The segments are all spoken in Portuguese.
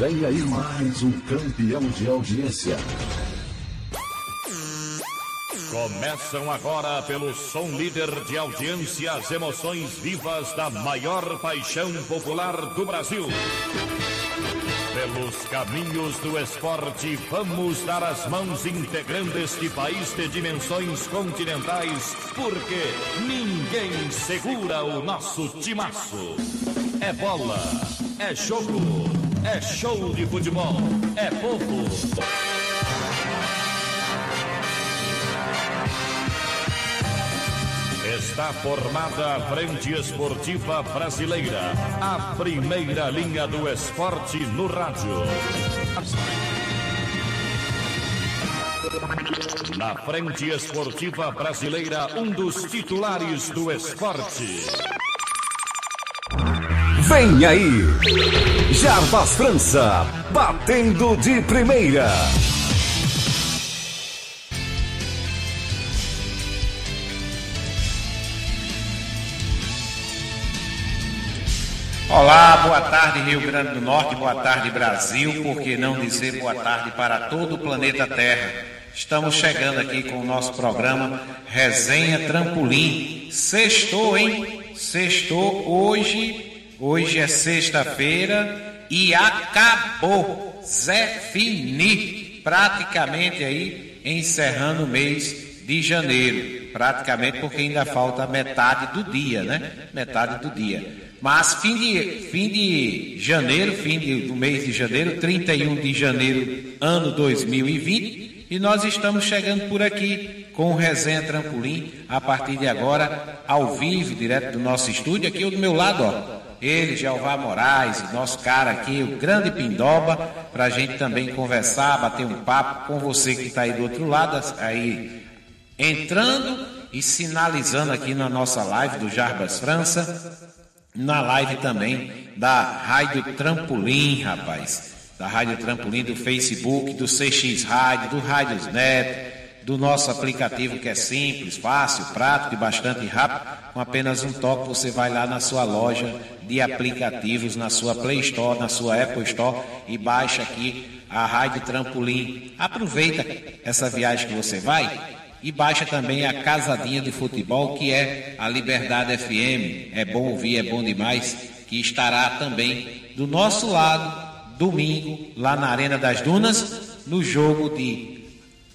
Vem aí mais um campeão de audiência. Começam agora pelo som líder de audiência as emoções vivas da maior paixão popular do Brasil. Pelos caminhos do esporte, vamos dar as mãos integrando este país de dimensões continentais, porque ninguém segura o nosso timaço. É bola, é jogo, é show de futebol, é povo. Está formada a Frente Esportiva Brasileira, a primeira linha do esporte no rádio. Na Frente Esportiva Brasileira, um dos titulares do esporte. Vem aí, Jarbas França, batendo de primeira. Olá, boa tarde Rio Grande do Norte, boa tarde Brasil, por que não dizer boa tarde para todo o planeta Terra. Estamos chegando aqui com o nosso programa Resenha Trampolim. Sextou, hein? Sextou hoje, hoje é sexta-feira e acabou. Zé Fini, praticamente aí encerrando o mês de janeiro. Praticamente porque ainda falta metade do dia, né? Metade do dia. Mas fim de, fim de janeiro, fim de, do mês de janeiro, 31 de janeiro, ano 2020, e nós estamos chegando por aqui com o Resenha Trampolim, a partir de agora, ao vivo, direto do nosso estúdio, aqui do meu lado, ó. Ele, Jeová Moraes, nosso cara aqui, o grande Pindoba, para a gente também conversar, bater um papo com você que está aí do outro lado, aí entrando e sinalizando aqui na nossa live do Jarbas França na live também da Rádio Trampolim, rapaz. Da Rádio Trampolim, do Facebook, do CX Rádio, do Rádios Net, do nosso aplicativo que é simples, fácil, prático e bastante rápido. Com apenas um toque você vai lá na sua loja de aplicativos, na sua Play Store, na sua Apple Store e baixa aqui a Rádio Trampolim. Aproveita essa viagem que você vai e baixa também a Casadinha de Futebol, que é a Liberdade FM. É bom ouvir, é bom demais, que estará também do nosso lado, domingo, lá na Arena das Dunas, no jogo de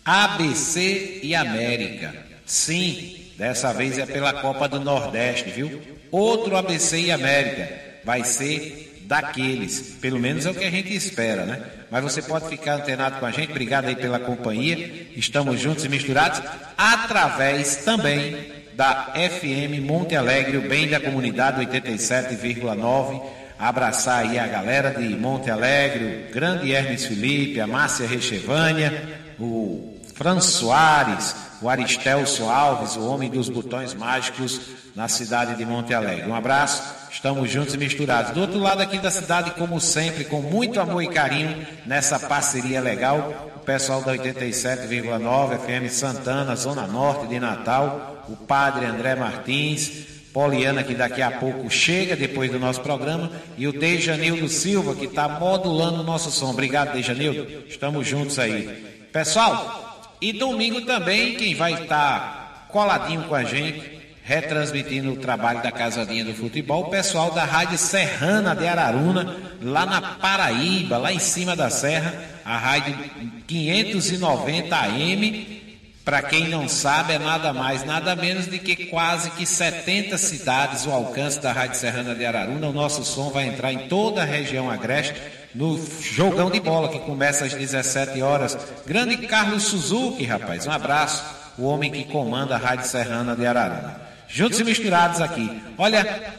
ABC e América. Sim, dessa vez é pela Copa do Nordeste, viu? Outro ABC e América. Vai ser daqueles. Pelo menos é o que a gente espera, né? Mas você pode ficar antenado com a gente. Obrigado aí pela companhia. Estamos juntos e misturados através também da FM Monte Alegre, o bem da comunidade 87,9. Abraçar aí a galera de Monte Alegre, o grande Hermes Felipe, a Márcia Rechevânia, o Fran Soares, o Aristelso Alves, o homem dos botões mágicos na cidade de Monte Alegre. Um abraço, estamos juntos e misturados. Do outro lado aqui da cidade, como sempre, com muito amor e carinho, nessa parceria legal, o pessoal da 87,9 FM Santana, Zona Norte de Natal, o padre André Martins, Poliana, que daqui a pouco chega depois do nosso programa, e o Dejanildo Silva, que está modulando o nosso som. Obrigado, Dejanildo. Estamos juntos aí. Pessoal, e domingo também, quem vai estar coladinho com a gente, retransmitindo o trabalho da Casadinha do Futebol, o pessoal da Rádio Serrana de Araruna, lá na Paraíba, lá em cima da serra, a Rádio 590 AM. Para quem não sabe, é nada mais, nada menos de que quase que 70 cidades o alcance da Rádio Serrana de Araruna. O nosso som vai entrar em toda a região agreste no jogão de bola que começa às 17 horas. Grande Carlos Suzuki, rapaz, um abraço, o homem que comanda a Rádio Serrana de Araruna. Juntos e misturados aqui. Olha,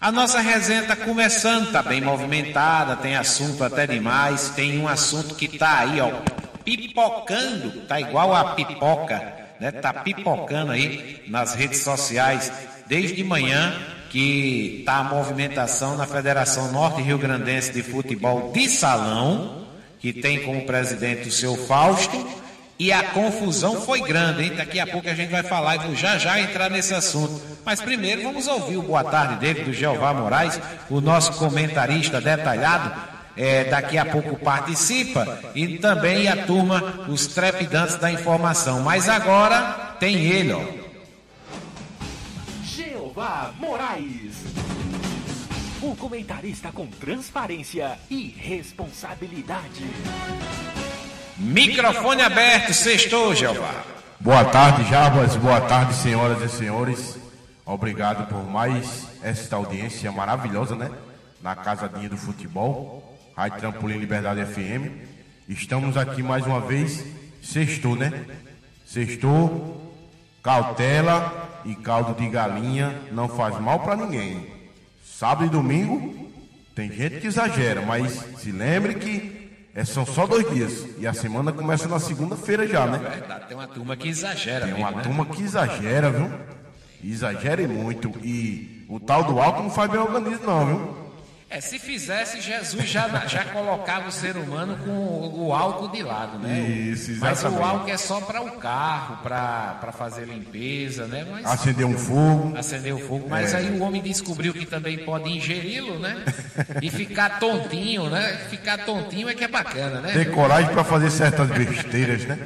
a nossa resenha está começando, está bem movimentada, tem assunto até demais, tem um assunto que está aí, ó, pipocando, tá igual a pipoca, né? Tá pipocando aí nas redes sociais desde manhã que está a movimentação na Federação Norte Rio Grandense de Futebol de Salão, que tem como presidente o seu Fausto, e a confusão foi grande, hein? Daqui a pouco a gente vai falar e vou já já entrar nesse assunto. Mas primeiro vamos ouvir o boa tarde dele, do Jeová Moraes, o nosso comentarista detalhado. É, daqui a pouco participa e também a turma, os trepidantes da informação. Mas agora tem ele, ó. Jeová Moraes. O comentarista com transparência e responsabilidade. Microfone aberto, sextou, Jeová. Boa tarde, Jarbas. Boa tarde, senhoras e senhores. Obrigado por mais esta audiência maravilhosa, né? Na Casadinha do Futebol, Rádio Trampolim Liberdade FM. Estamos aqui mais uma vez. Sextou, né? Sextou, cautela e caldo de galinha não faz mal para ninguém. Sábado e domingo, tem gente que exagera, mas se lembre que é, são só dois dias. E a semana começa na segunda-feira já, né? É verdade, tem uma turma que exagera. Tem uma né? turma que exagera, viu? Exagera e muito. E o tal do álcool não faz bem ao organismo, não, viu? É, se fizesse, Jesus já, já colocava o ser humano com o, o álcool de lado, né? Isso, Mas o exatamente. álcool é só para o carro, para fazer limpeza, né? Mas Acender um fogo. acender o fogo. Mas É. aí o homem descobriu que também pode ingeri-lo, né? E ficar tontinho, né? Ficar tontinho é que é bacana, né? Ter coragem para fazer certas besteiras, né?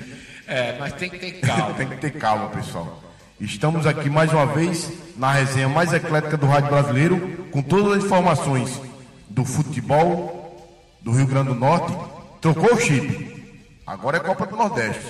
É, mas tem que ter calma. Tem que ter calma, pessoal. Estamos aqui mais uma vez na resenha mais eclética do Rádio Brasileiro, com todas as informações do futebol do Rio Grande do Norte. Trocou o chip. Agora é Copa do Nordeste.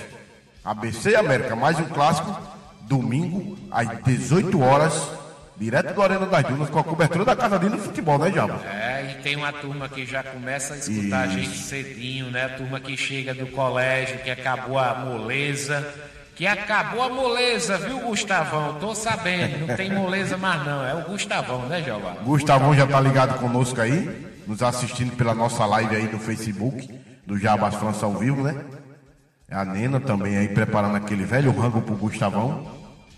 ABC e América, mais um clássico. Domingo, às 18 horas, direto do Arena das Dunas, com a cobertura da Casa Dina do Futebol, né, Jabo? É, e tem uma turma que já começa a escutar a gente cedinho, né? A turma que chega do colégio, que acabou a moleza. Que acabou a moleza, viu, Gustavão? Tô sabendo, não tem moleza mais não. É o Gustavão, né, Jeová? Gustavão já está ligado conosco aí, nos assistindo pela nossa live aí no Facebook, do Jabas França ao vivo, né? A Nena também aí preparando aquele velho rango pro Gustavão.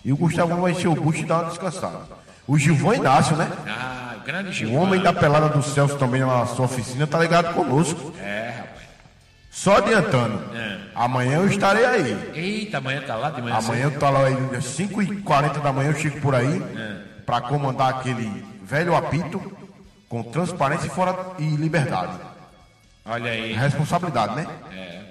E o Gustavão vai encher o bucho e dar uma descansada. O Gilvão Inácio, né? Ah, o grande O Gilvão. homem da pelada do Celso também na sua oficina tá ligado conosco. É, rapaz. Só adiantando, É. amanhã eu estarei aí. Eita, amanhã tá lá de manhã Amanhã eu tô lá aí, às 5h40 da manhã eu chego por aí para comandar aquele velho apito com transparência e, fora, e liberdade. Olha aí. Responsabilidade, né? É.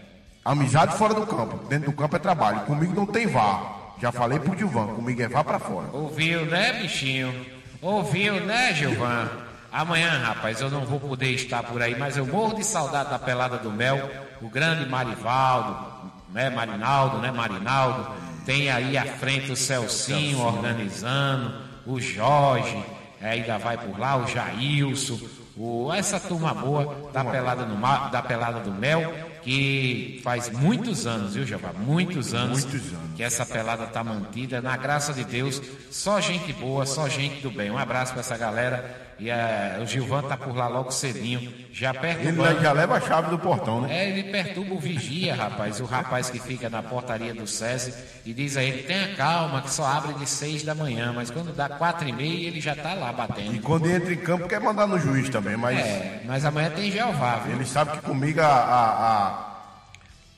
Amizade fora do campo. Dentro do campo é trabalho. Comigo não tem vá. Já falei pro Gilvan, comigo é vá pra fora. Ouviu, né, bichinho? Ouviu, né, Gilvan? Amanhã, rapaz, eu não vou poder estar por aí, mas eu morro de saudade da pelada do Mel, o grande Marivaldo, né, Marinaldo, né, Marinaldo. Tem aí à frente o Celcinho organizando, o Jorge, é, ainda vai por lá, o Jailson, o, essa turma boa da pelada, no, da pelada do Mel, que faz muitos anos, viu, Jeová? Muitos anos, Muitos anos. que essa pelada tá mantida, na graça de Deus, só gente boa, só gente do bem. Um abraço para essa galera. E eh, o Gilvan tá por lá logo cedinho, já Ele perturbando. já leva a chave do portão, né? É, ele perturba o vigia, rapaz, o rapaz que fica na portaria do SESI e diz a ele, tenha calma, que só abre de seis da manhã, mas quando dá quatro e meia ele já tá lá E batendo. quando entra em campo quer mandar no juiz também, mas É, mas amanhã tem Jeová, viu? ele sabe que comigo a, a, a,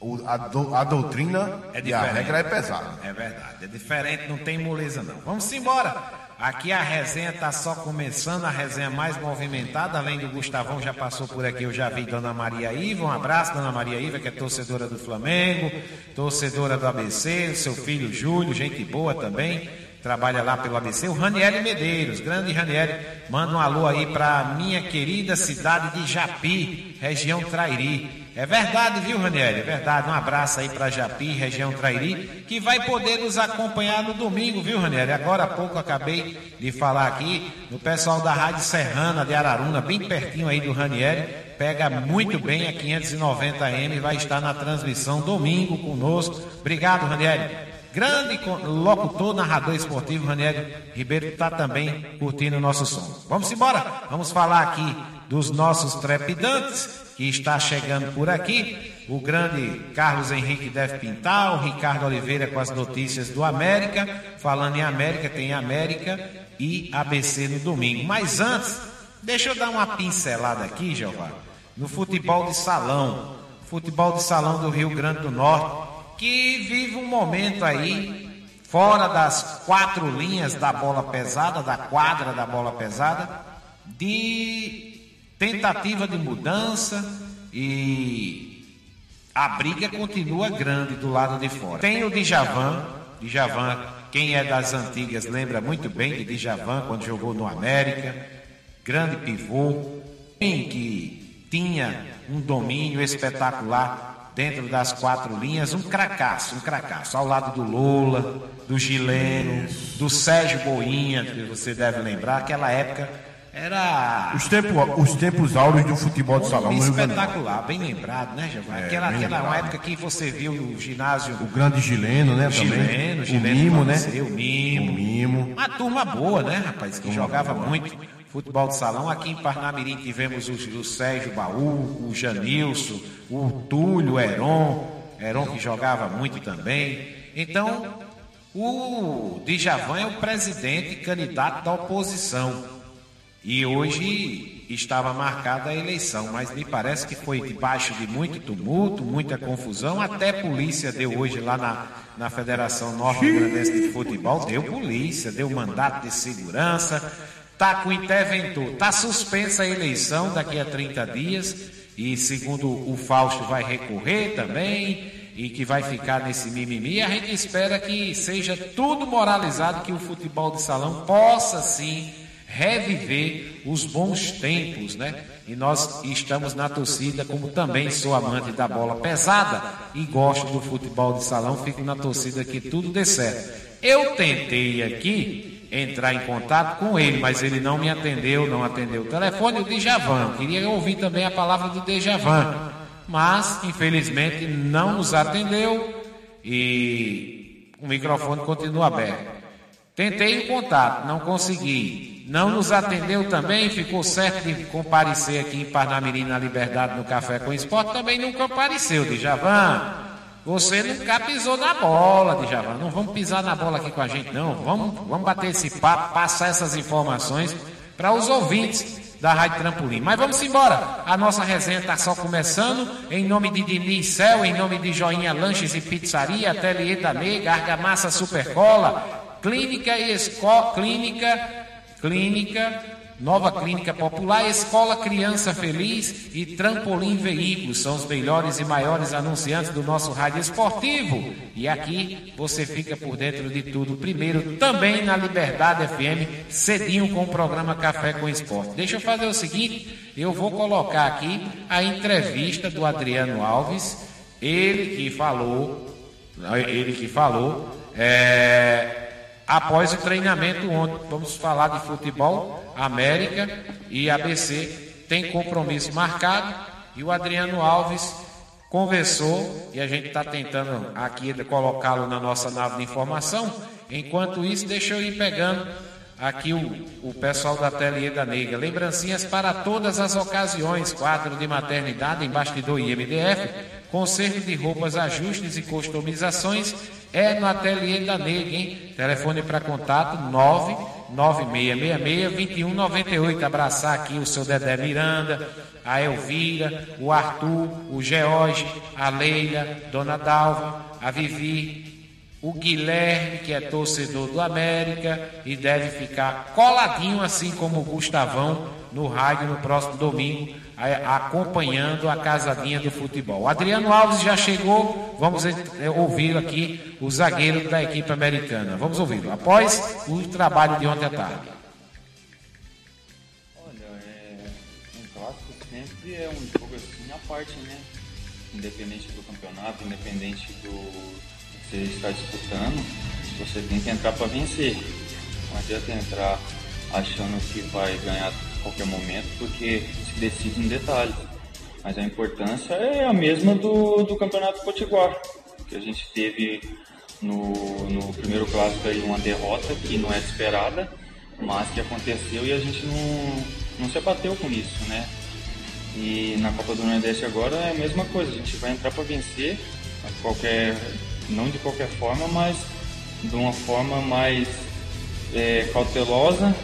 o- a, do- a doutrina É e a regra é pesada. É verdade, é diferente, não tem moleza não. Vamos embora. Aqui a resenha está só começando, a resenha mais movimentada, além do Gustavão já passou por aqui, eu já vi Dona Maria Iva, um abraço Dona Maria Iva, que é torcedora do Flamengo, torcedora do ABC, seu filho Júlio, gente boa também, trabalha lá pelo ABC, o Raniele Medeiros, grande Raniele, manda um alô aí para minha querida cidade de Japi, região Trairi. É verdade, viu, Raniel? É verdade. Um abraço aí para Japi, região Trairi, que vai poder nos acompanhar no domingo, viu, Raniel? Agora há pouco acabei de falar aqui no pessoal da Rádio Serrana de Araruna, bem pertinho aí do Raniel. Pega muito bem a 590M e vai estar na transmissão domingo conosco. Obrigado, Raniel. Grande locutor, narrador esportivo, Raniel Ribeiro, está também curtindo o nosso som. Vamos embora? Vamos falar aqui dos nossos trepidantes, que está chegando por aqui. O grande Carlos Henrique deve pintar, o Ricardo Oliveira com as notícias do América. Falando em América, tem América e ABC no domingo. Mas antes, deixa eu dar uma pincelada aqui, Jeová, no futebol de salão. Futebol de salão do Rio Grande do Norte, que vive um momento aí fora das quatro linhas da bola pesada, da quadra da bola pesada, de tentativa de mudança e a briga continua grande do lado de fora. Tem o Djavan, Djavan, quem é das antigas lembra muito bem de Djavan quando jogou no América, grande pivô, que tinha um domínio espetacular dentro das quatro linhas, um cracaço, um cracaço, ao lado do Lula, do Gileno, do Sérgio Boinha, que você deve lembrar, aquela época era. Os, tempo, os tempos áureos do futebol de salão. Espetacular, bem lembrado, né, Giovanni? É, aquela aquela uma época que você viu o ginásio. O grande Gileno, né? O Gileno, o Gileno. O Mimo, né? O Mimo. O Mimo. Uma turma boa, né, rapaz? Que jogava boa. muito futebol de salão. Aqui em Parnamirim tivemos o, o Sérgio Baú, o Janilson, o Túlio, o Heron. Heron que jogava muito também. Então, o Djavan é o presidente candidato da oposição. E hoje estava marcada a eleição, mas me parece que foi debaixo de muito tumulto, muita confusão. Até polícia deu hoje lá na, na Federação Norte-Grandense de Futebol, deu polícia, deu mandato de segurança, tá com interventor, tá suspensa a eleição daqui a 30 dias e segundo o Fausto vai recorrer também e que vai ficar nesse mimimi. A gente espera que seja tudo moralizado, que o futebol de salão possa sim reviver os bons tempos, né? E nós estamos na torcida, como também sou amante da bola pesada e gosto do futebol de salão, fico na torcida que tudo dê certo. Eu tentei aqui entrar em contato com ele, mas ele não me atendeu, não atendeu o telefone, o Djavan. Queria ouvir também a palavra do Djavan, mas infelizmente não nos atendeu e o microfone continua aberto. Tentei o contato, não consegui. Não nos atendeu também, ficou certo de comparecer aqui em Parnamirim na Liberdade no Café com Esporte, também não compareceu, Djavan. Você nunca pisou na bola, Djavan. Não vamos pisar na bola aqui com a gente, não. Vamos, vamos bater esse papo, passar essas informações para os ouvintes da Rádio Trampolim. Mas vamos embora. A nossa resenha está só começando. Em nome de Diniz Cel, em nome de Joinha Lanches e Pizzaria, Ateliê da Nega, Argamassa Supercola, Clínica e Escola, Clínica Clínica, Nova Clínica Popular, Escola Criança Feliz e Trampolim Veículos são os melhores e maiores anunciantes do nosso rádio esportivo. E aqui você fica por dentro de tudo. Primeiro, também na Liberdade FM, cedinho com o programa Café com Esporte. Deixa eu fazer o seguinte: eu vou colocar aqui a entrevista do Adriano Alves, ele que falou, ele que falou, é, após o treinamento ontem. Vamos falar de futebol. América e ABC tem compromisso marcado e o Adriano Alves conversou e a gente está tentando aqui colocá-lo na nossa nave de informação. Enquanto isso, deixa eu ir pegando aqui o, o pessoal da Ateliê da Negra. Lembrancinhas para todas as ocasiões, quadro de maternidade em bastidor IMDF, conserto de roupas, ajustes e customizações é no Ateliê da Negra, hein? Telefone para contato 99666-2198. Abraçar aqui o seu Dedé Miranda, a Elvira, o Arthur, o George, a Leila, Dona Dalva, a Vivi, o Guilherme, que é torcedor do América e deve ficar coladinho, assim como o Gustavão, no rádio no próximo domingo, acompanhando a casadinha do futebol. Adriano Alves já chegou, vamos é, ouvir aqui o zagueiro da equipe americana. Vamos ouvi-lo após o trabalho de ontem à tarde. Olha, é, um clássico sempre é um jogo assim à parte, né? Independente do campeonato, independente do você está disputando, você tem que entrar para vencer. Não adianta entrar achando que vai ganhar a qualquer momento, porque se decide em detalhes. Mas a importância é a mesma do, do Campeonato Potiguar, que a gente teve no, no primeiro clássico aí uma derrota que não é esperada, mas que aconteceu e a gente não, não se abateu com isso, né? E na Copa do Nordeste agora é a mesma coisa, a gente vai entrar para vencer qualquer não de qualquer forma, mas de uma forma mais é, cautelosa,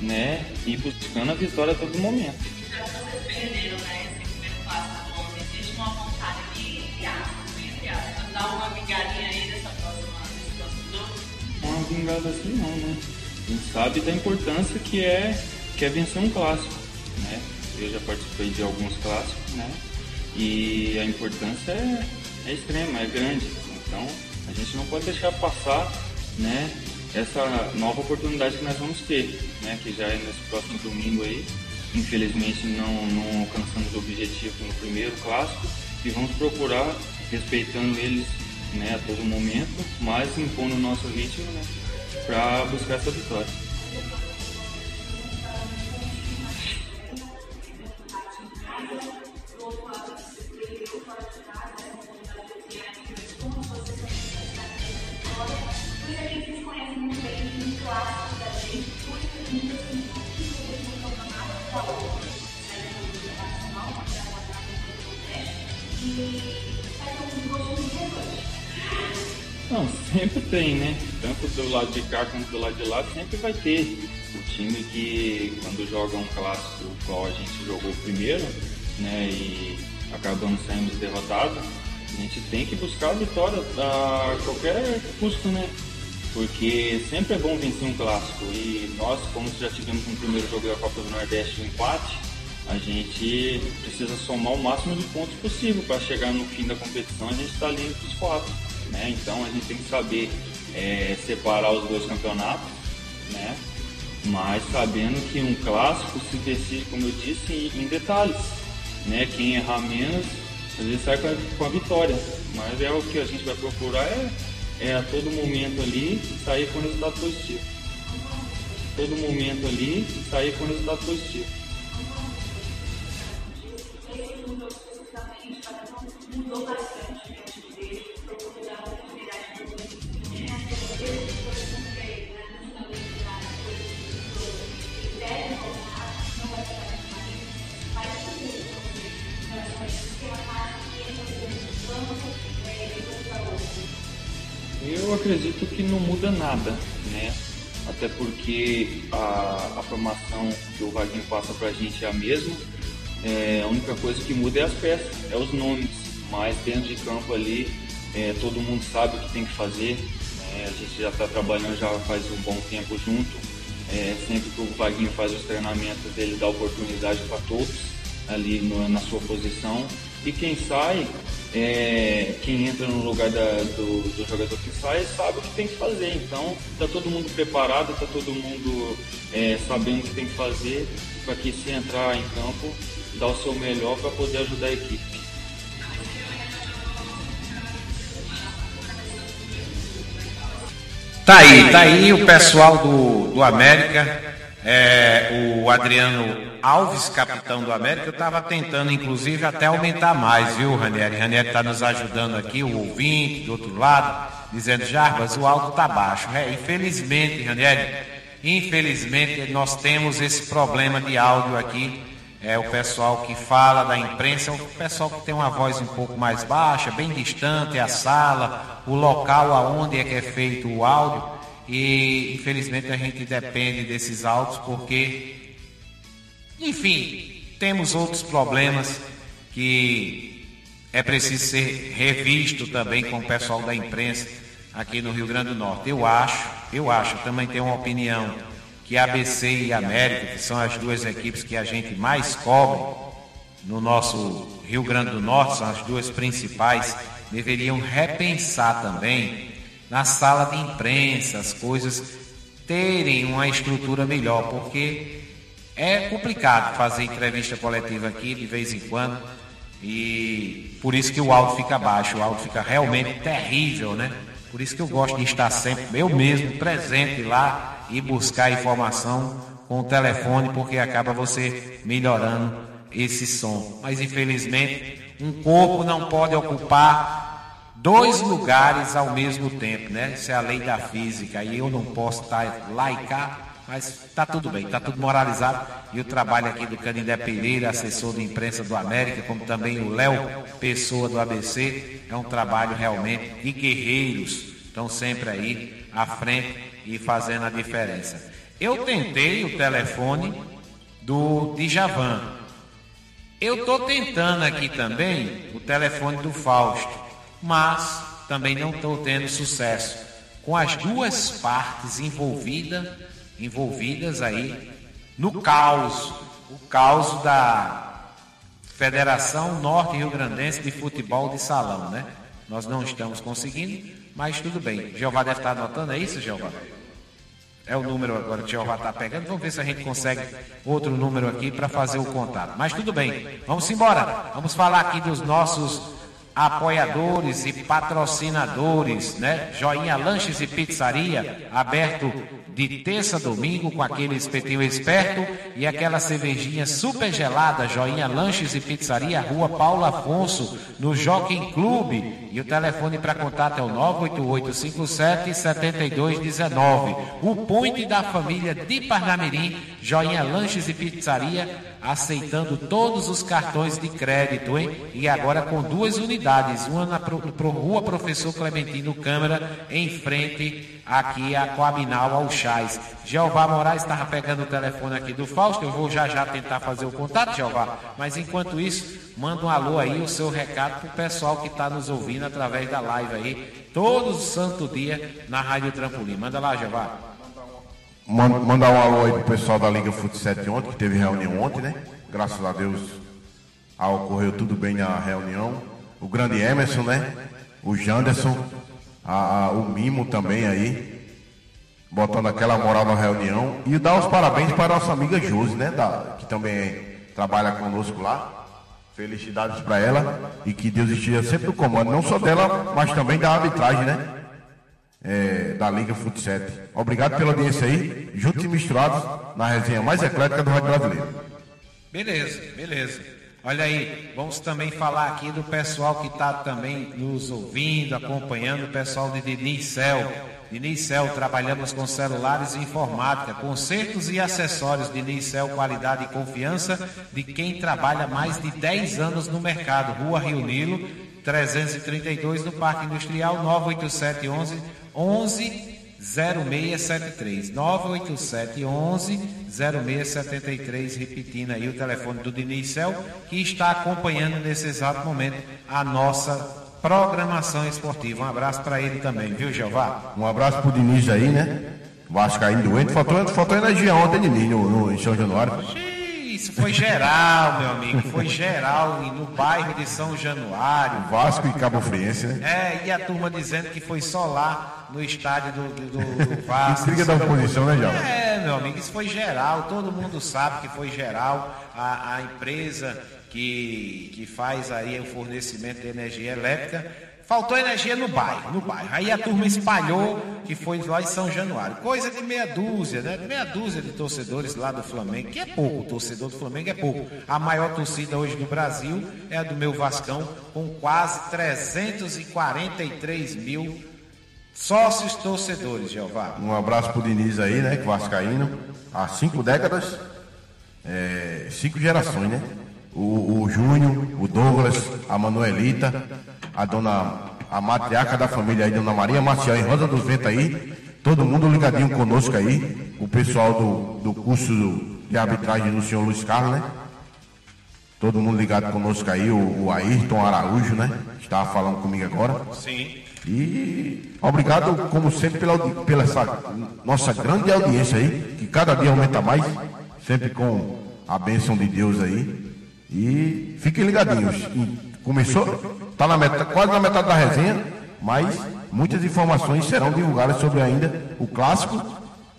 né, e buscando a vitória a todo momento. Vocês perderam, né, esse primeiro passo existe uma vontade de, dar uma migalhinha aí dessa próxima, próximo jogo? vingada assim não, né? A gente sabe da importância que é, que é vencer um clássico, né? Eu já participei de alguns clássicos, né? E a importância é, é extrema, é grande. Então a gente não pode deixar passar, né? Essa nova oportunidade que nós vamos ter, né? Que já é nesse próximo domingo aí. Infelizmente não, não alcançamos o objetivo no primeiro clássico e vamos procurar, respeitando eles né, a todo momento, mas impondo o nosso ritmo né, para buscar essa vitória. Sempre tem, né? Tanto do lado de cá quanto do lado de lá, sempre vai ter. O time que, quando joga um clássico igual a gente jogou primeiro, né? E acabamos saindo derrotados, a gente tem que buscar a vitória a qualquer custo, né? Porque sempre é bom vencer um clássico. E nós, como já tivemos no primeiro jogo da Copa do Nordeste um empate, a gente precisa somar o máximo de pontos possível para chegar no fim da competição a gente tá ali entre os quatro. Né? Então a gente tem que saber é, separar os dois campeonatos, né? mas sabendo que um clássico se decide, como eu disse, em, detalhes. Né? Quem errar menos, às vezes sai com a, com a, vitória. Mas é o que a gente vai procurar é, é a todo momento ali sair com resultado positivo. Todo momento ali sair com resultado positivo. Mudou Eu acredito que não muda nada, né? Até porque a, a formação que o Vaguinho passa pra gente é a mesma. É, a única coisa que muda é as peças, é os nomes. Mas dentro de campo ali, é, todo mundo sabe o que tem que fazer. Né? A gente já está trabalhando já faz um bom tempo junto. É, sempre que o Vaguinho faz os treinamentos, ele dá oportunidade para todos ali no, na sua posição. E quem sai é, quem entra no lugar da, do, do, jogador que sai sabe o que tem que fazer. Então está todo mundo preparado, está todo mundo é, sabendo o que tem que fazer para que se entrar em campo, dar o seu melhor para poder ajudar a equipe. Tá aí, tá aí o pessoal do, do América, é, o Adriano Alves, capitão do América, eu estava tentando, inclusive, até aumentar mais, viu, Ranieri? Ranieri está nos ajudando aqui, o ouvinte do outro lado, dizendo, Jarbas, o alto está baixo. É, infelizmente, Ranieri, infelizmente nós temos esse problema de áudio aqui. É o pessoal que fala da imprensa, é o pessoal que tem uma voz um pouco mais baixa, bem distante, a sala, o local aonde é que é feito o áudio. E infelizmente a gente depende desses áudios porque enfim, temos outros problemas que é preciso ser revisto também com o pessoal da imprensa aqui no Rio Grande do Norte. Eu acho, eu acho, também tenho uma opinião que ABC e América, que são as duas equipes que a gente mais cobre no nosso Rio Grande do Norte, são as duas principais, deveriam repensar também na sala de imprensa, as coisas terem uma estrutura melhor, porque é complicado fazer entrevista coletiva aqui de vez em quando e por isso que o áudio fica baixo, o áudio fica realmente terrível, né? Por isso que eu gosto de estar sempre eu mesmo presente lá e buscar informação com o telefone, porque acaba você melhorando esse som. Mas infelizmente, um corpo não pode ocupar dois lugares ao mesmo tempo, né? Isso é a lei da física e eu não posso estar lá e cá mas está tudo bem, está tudo moralizado. E o trabalho aqui do Canindé Pereira, assessor de imprensa do América, como também o Léo Pessoa do ABC, é um trabalho realmente de guerreiros. Estão sempre aí à frente e fazendo a diferença. Eu tentei o telefone do Djavan. Eu estou tentando aqui também o telefone do Fausto, mas também não estou tendo sucesso. com as duas partes envolvidas, envolvidas aí no caos, o caos da Federação Norte Rio Grandense de Futebol de Salão, né? Nós não estamos conseguindo, mas tudo bem. Jeová deve estar anotando, é isso, Jeová? É o número agora que o Jeová está pegando. Vamos ver se a gente consegue outro número aqui para fazer o contato. Mas tudo bem, vamos embora. Vamos falar aqui dos nossos apoiadores e patrocinadores, né? Joinha Lanches e Pizzaria, aberto de terça a domingo com aquele espetinho esperto e aquela cervejinha super gelada, Joinha Lanches e Pizzaria, Rua Paulo Afonso, no Jockey Clube. E o telefone para contato é o 98857 7219. O ponte da família de Parnamirim, Joinha Lanches e Pizzaria, aceitando todos os cartões de crédito, hein? E agora com duas unidades, uma na pro, pro Rua Professor Clementino Câmara, em frente aqui a Coabinal ao Chás. Jeová Moraes estava pegando o telefone aqui do Fausto, eu vou já já tentar fazer o contato, Jeová. Mas enquanto isso, manda um alô aí, o seu recado pro pessoal que está nos ouvindo através da live aí, todo santo dia na Rádio Trampolim. Manda lá, Jeová. Mandar um alô aí pro pessoal da Liga Fut 7 ontem, que teve reunião ontem, né? Graças a Deus ah, ocorreu tudo bem na reunião. O grande Emerson, né? O Janderson, a, a, o Mimo também aí, botando aquela moral na reunião. E dar os parabéns para a nossa amiga Josi, né? Da, que também trabalha conosco lá. Felicidades para ela e que Deus esteja sempre no comando, não só dela, mas também da arbitragem, né? É, da Liga Fut 7. Obrigado pela audiência aí, juntos e misturados na resenha mais eclética do Rádio Brasileiro. Beleza, beleza. Olha aí, vamos também falar aqui do pessoal que está também nos ouvindo, acompanhando, o pessoal de Dinicel. Dinicel, trabalhamos com celulares e informática, consertos e acessórios. Dinicel, qualidade e confiança de quem trabalha mais de 10 anos no mercado. Rua Rio Nilo, 332 no Parque Industrial, 98711 11 0673 987 11 0673 repetindo aí o telefone do Dinicel que está acompanhando nesse exato momento a nossa programação esportiva. Um abraço para ele também, viu, Jeová? Um abraço pro Diniz aí, né? Vascaíno doente. Faltou, faltou energia ontem, Diniz, no, no, em São Januário. Isso foi geral, meu amigo. Foi geral no bairro de São Januário. Vasco e Cabo Friense, né? É, e a turma dizendo que foi só lá no estádio do, do, do Vasco. Intriga da oposição, né, Java? É, meu amigo, isso foi geral. Todo mundo sabe que foi geral. A, a empresa que, que faz aí o fornecimento de energia elétrica Faltou energia no bairro, no bairro. Aí a turma espalhou que foi lá em São Januário. Coisa de meia dúzia, né? Meia dúzia de torcedores lá do Flamengo, que é pouco, o torcedor do Flamengo é pouco. A maior torcida hoje do Brasil é a do meu Vascão, com quase 343 mil sócios torcedores, Jeová. Um abraço pro Diniz aí, né? Que Vascaíno. Há cinco décadas, é, cinco gerações, né? O, o Júnior, o Douglas, a Manuelita, a dona, a matriarca da família aí, dona Maria Marcial em Rosa dos Ventos aí, todo mundo ligadinho conosco aí, o pessoal do, do curso de arbitragem do senhor Luiz Carlos, né? Todo mundo ligado conosco aí, o, o Ayrton Araújo, né? Estava falando comigo agora. Sim. E obrigado, como sempre, pela, pela essa nossa grande audiência aí, que cada dia aumenta mais, sempre com a bênção de Deus aí. E fiquem ligadinhos. E começou, está na metade, quase na metade da resenha, mas muitas informações serão divulgadas sobre ainda o clássico.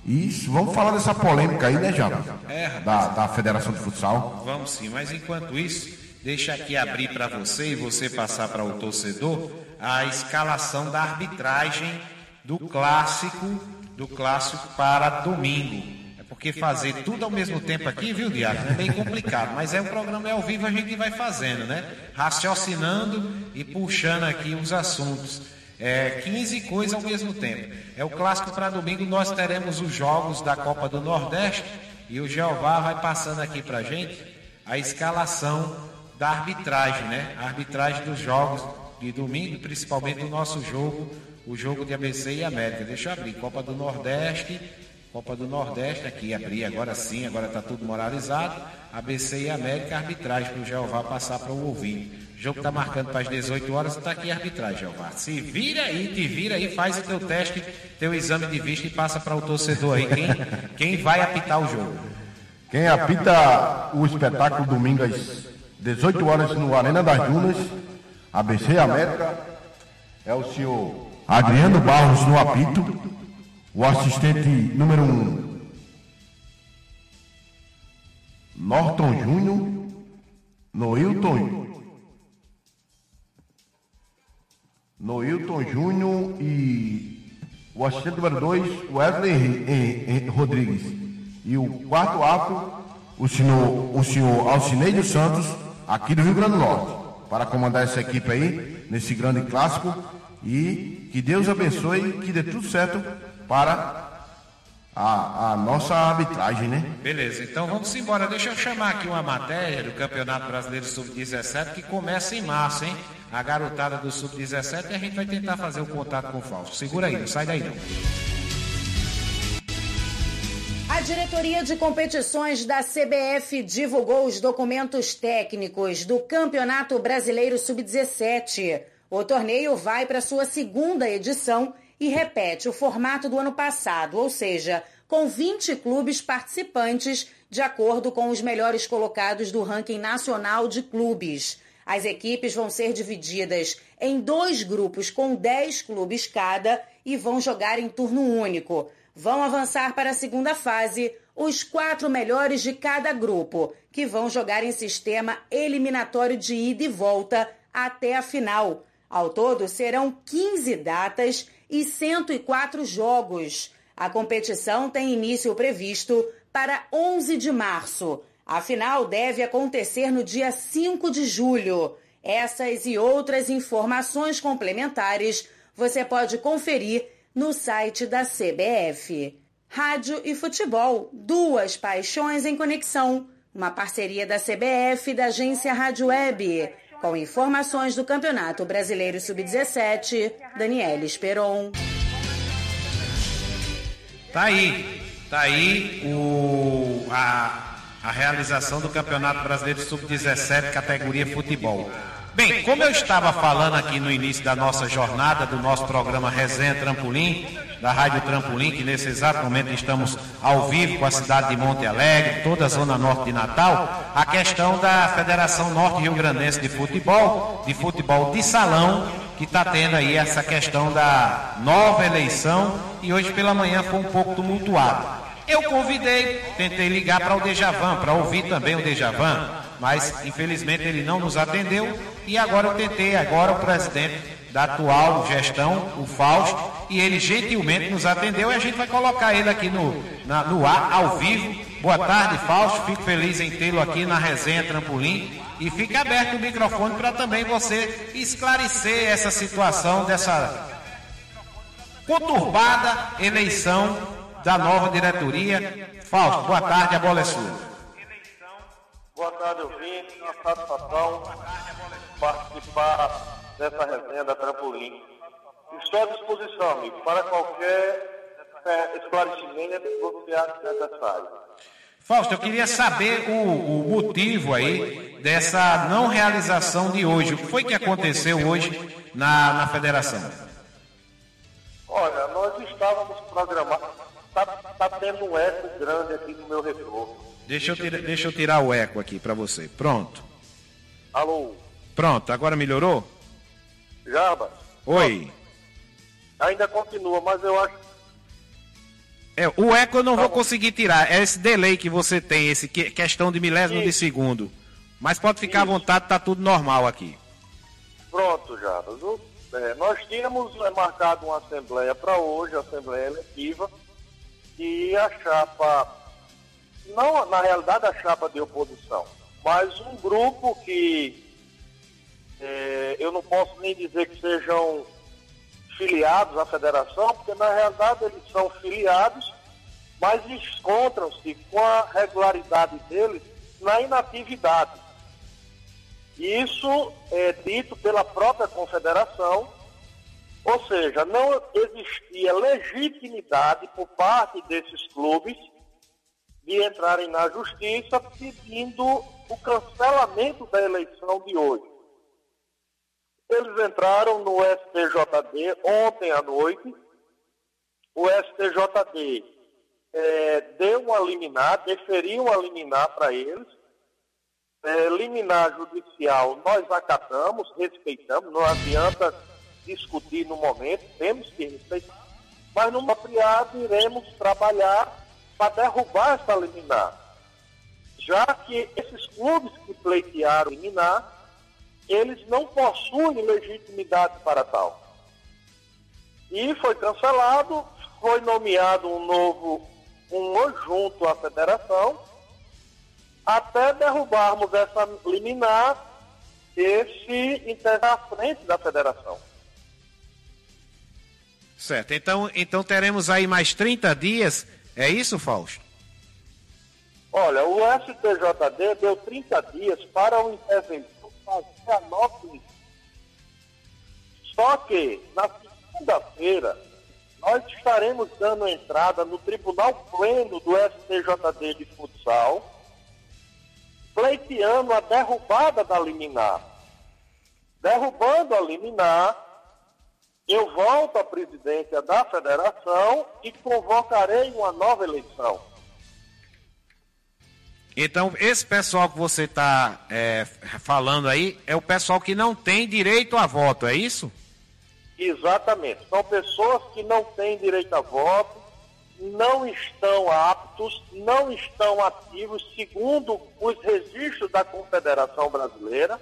E vamos falar dessa polêmica aí, né, Java? É, da, da Federação de Futsal. Vamos sim, mas enquanto isso, deixa aqui abrir para você e você passar para o torcedor a escalação da arbitragem do clássico, do clássico para domingo. É porque fazer tudo ao mesmo tempo aqui, viu, Diácono, é bem complicado, mas é um programa é ao vivo, a gente vai fazendo, né? Raciocinando e puxando aqui os assuntos. É, 15 coisas ao mesmo tempo. É o clássico para domingo, nós teremos os jogos da Copa do Nordeste e o Jeová vai passando aqui para gente a escalação da arbitragem, né? A arbitragem dos jogos de domingo, principalmente do nosso jogo, o jogo de ABC e América. Deixa eu abrir, Copa do Nordeste, Copa do Nordeste aqui, abri agora sim, agora está tudo moralizado. ABC e América, arbitragem para o Jeová passar para o ouvinte. O jogo está marcando para as 18 horas, está aqui a arbitragem, Jeová. Se vira aí, te vira aí, faz o teu teste, teu exame de vista e passa para o torcedor aí quem, quem vai apitar o jogo. Quem apita o espetáculo domingo às 18 horas no Arena das Dunas, ABC América, é o senhor Adriano Barros no apito, o assistente número 1, um, Norton Júnior, Noilton, Noilton Júnior e o assistente número 2, Wesley Rodrigues. E o quarto ato, o senhor, o senhor Alcineide Santos, aqui do Rio Grande do Norte, para comandar essa equipe aí, nesse grande clássico. E que Deus abençoe, que dê tudo certo para a, a, nossa arbitragem, né? Beleza, então vamos embora. Deixa eu chamar aqui uma matéria do Campeonato Brasileiro Sub-17 que começa em março, hein? A garotada do Sub-17 e a gente vai tentar fazer o contato com o Fausto. Segura aí, não sai daí não. Diretoria de competições da CBF divulgou os documentos técnicos do Campeonato Brasileiro Sub-17. O torneio vai para sua segunda edição e repete o formato do ano passado, ou seja, com 20 clubes participantes, de acordo com os melhores colocados do ranking nacional de clubes. As equipes vão ser divididas em dois grupos com 10 clubes cada e vão jogar em turno único. Vão avançar para a segunda fase os quatro melhores de cada grupo, que vão jogar em sistema eliminatório de ida e volta até a final. Ao todo, serão 15 datas e 104 jogos. A competição tem início previsto para 11 de março. A final deve acontecer no dia 5 de julho. Essas e outras informações complementares você pode conferir no site da CBF. Rádio e futebol, duas paixões em conexão. Uma parceria da CBF e da agência Rádio Web. Com informações do Campeonato Brasileiro Sub-17, Daniela Esperon. Tá aí, tá aí o, a, a realização do Campeonato Brasileiro Sub-17, categoria futebol. Bem, como eu estava falando aqui no início da nossa jornada, do nosso programa Resenha Trampolim, da Rádio Trampolim, que nesse exato momento estamos ao vivo com a cidade de Monte Alegre, toda a zona norte de Natal, a questão da Federação Norte Rio Grandense de Futebol, de futebol de salão, que está tendo aí essa questão da nova eleição e hoje pela manhã foi um pouco tumultuado. Eu convidei, tentei ligar para o Dejavan, para ouvir também o Dejavan, mas infelizmente ele não nos atendeu e agora eu tentei agora o presidente da atual gestão, o Fausto, e ele gentilmente nos atendeu e a gente vai colocar ele aqui no, na, no ar, ao vivo. Boa tarde, Fausto. Fico feliz em tê-lo aqui na resenha Trampolim. E fica aberto o microfone para também você esclarecer essa situação dessa conturbada eleição da nova diretoria. Fausto, boa tarde, a bola é sua. Boa tarde, ouvinte. Uma satisfação participar dessa resenha da Trampolim. Estou à disposição, amigo, para qualquer é, esclarecimento que você acha necessário. Fausto, eu queria saber o, o, motivo aí dessa não realização de hoje. O que foi que aconteceu hoje na, na federação? Olha, nós estávamos programados. Está tá tendo um eco grande aqui no meu retorno. Deixa eu, tira, deixa eu tirar o eco aqui para você. Pronto. Alô? Pronto, agora melhorou? Jabas. Oi. Ainda continua, mas eu acho. É, o eco eu não tá vou bom. conseguir tirar. É esse delay que você tem, esse que, questão de milésimo Isso. de segundo. Mas pode ficar Isso. à vontade, tá tudo normal aqui. Pronto, Jabas. É, nós tínhamos é, marcado uma assembleia para hoje, assembleia eletiva, e a chapa, não na realidade a chapa de oposição, mas um grupo que é, eu não posso nem dizer que sejam filiados à federação, porque na realidade eles são filiados, mas encontram-se com a regularidade deles na inatividade. Isso é dito pela própria confederação, ou seja, não existia legitimidade por parte desses clubes de entrarem na justiça pedindo o cancelamento da eleição de hoje. Eles entraram no STJD ontem à noite. O STJD é, deu uma liminar, deferiu uma liminar para eles. É, liminar judicial nós acatamos, respeitamos, não adianta discutir no momento, temos que respeitar. Mas no apropriado iremos trabalhar para derrubar essa liminar. Já que esses clubes que pleitearam liminar, eles não possuem legitimidade para tal. E foi cancelado, foi nomeado um novo, um junto à federação, até derrubarmos essa liminar, esse integrar à frente da federação. Certo, então, então teremos aí mais 30 dias, é isso, Fausto? Olha, o STJD deu 30 dias para o interventor fazer a nova Só que, na segunda-feira, nós estaremos dando entrada no Tribunal Pleno do STJD de futsal, pleiteando a derrubada da liminar. Derrubando a liminar, eu volto à presidência da federação e convocarei uma nova eleição. Então, esse pessoal que você está é, falando aí é o pessoal que não tem direito a voto, é isso? Exatamente. São pessoas que não têm direito a voto, não estão aptos, não estão ativos, segundo os registros da Confederação Brasileira,